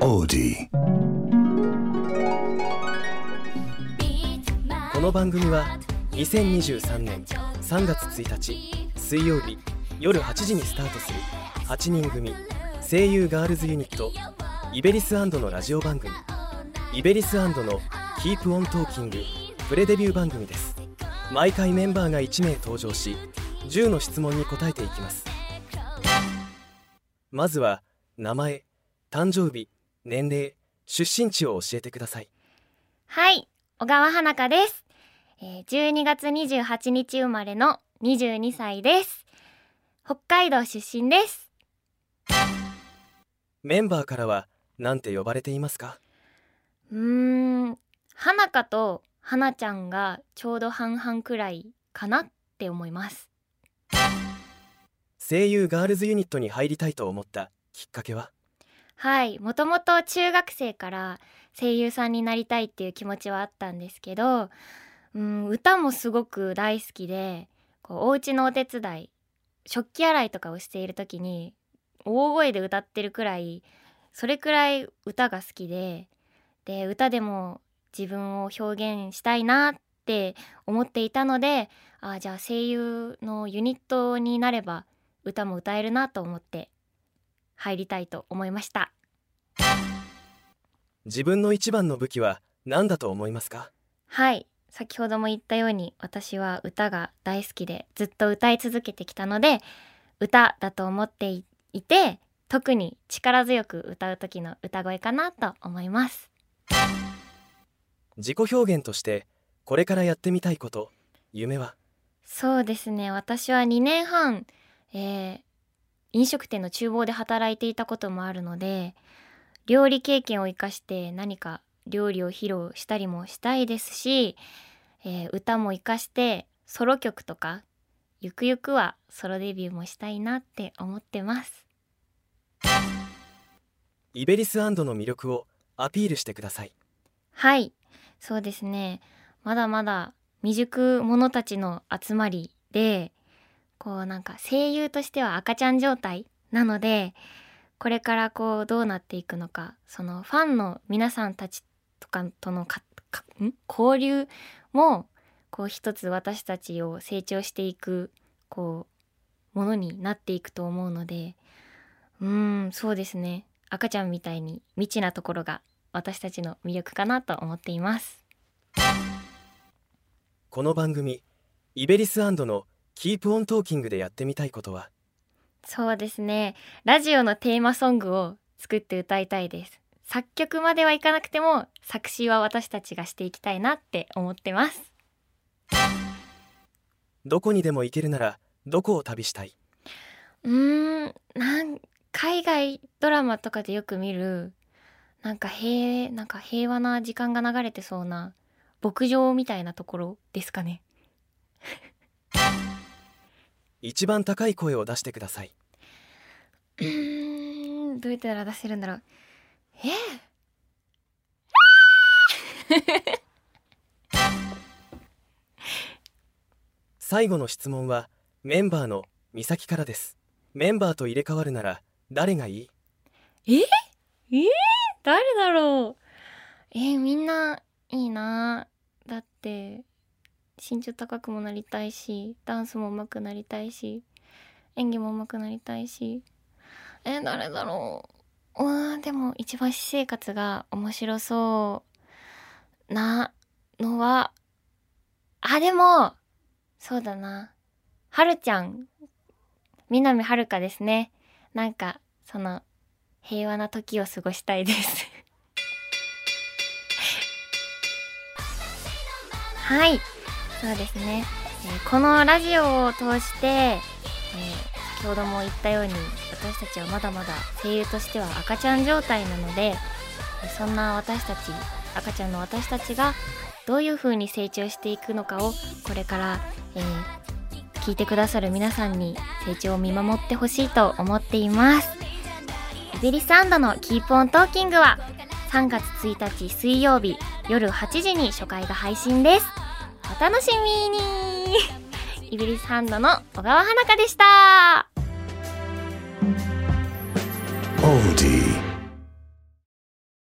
Odie. この番組は2023年3月1日水曜日夜8時にスタートする8人組声優ガールズユニットイベリスのラジオ番組イベリスの Keep On Talking プレデビュー番組です毎回メンバーが1名登場し10の質問に答えていきますまずは名前誕生日年齢出身地を教えてくださいはい、小川花香です。えー12月28日生まれの22歳です。北海道出身です。メンバーからは何て呼ばれていますか？うーん、花香と花ちゃんがちょうど半々くらいかなって思います。声優ガールズユニットに入りたいと思ったきっかけは？はい、もともと中学生から声優さんになりたいっていう気持ちはあったんですけど、うん、歌もすごく大好きで、こうお家のお手伝い、食器洗いとかをしている時に大声で歌ってるくらい、それくらい歌が好きで、で、歌でも自分を表現したいなって思っていたので、あじゃあ声優のユニットになれば歌も歌えるなと思って入りたいと思いました。自分の一番の武器は何だと思いますか？はい。先ほども言ったように私は歌が大好きでずっと歌い続けてきたので歌だと思っていいて特に力強く歌う時の歌声かなと思います。自己表現としてこれからやってみたいこと夢は？そうですね。私は2年半、えー飲食店の厨房で働いていたこともあるので料理経験を生かして何か料理を披露したりもしたいですし、えー歌も生かしてソロ曲とかゆくゆくはソロデビューもしたいなって思ってます。イベリスの魅力をアピールしてください。はいそうですね。まだまだ未熟者たちの集まりでこうなんか声優としては赤ちゃん状態なのでこれからこうどうなっていくのかそのファンの皆さんたちとかとのかかん？交流もこう一つ私たちを成長していくこうものになっていくと思うのでうんそうですね。赤ちゃんみたいに未知なところが私たちの魅力かなと思っています。この番組イベリスの Keep On Talking でやってみたいことは？そうですね。ラジオのテーマソングを作って歌いたいです。作曲まではいかなくても作詞は私たちがしていきたいなって思ってます。どこにでも行けるならどこを旅したい？うーんなん海外ドラマとかでよく見るなんか平なんか平和な時間が流れてそうな牧場みたいなところですかね一番高い声を出してください。うーんどうやったら出せるんだろう。え？最後の質問はメンバーの美咲からです。メンバーと入れ替わるなら誰がいい？え？え？誰だろう。えーみんないいな。だって身長高くもなりたいしダンスも上手くなりたいし演技も上手くなりたいし。えー誰だろう。うわーでも一番私生活が面白そうなのはあでもそうだな。はるちゃん。南はるかですね。なんかその平和な時を過ごしたいです。はいそうですね、えーこのラジオを通して、えー先ほども言ったように私たちはまだまだ声優としては赤ちゃん状態なのでそんな私たち赤ちゃんの私たちがどういう風に成長していくのかをこれから、えー聞いてくださる皆さんに成長を見守ってほしいと思っています。 IBERIs& の Keep On Talking は3月1日水曜日夜8時に初回が配信です。お楽しみに。 IBERIs& の小川華果でした。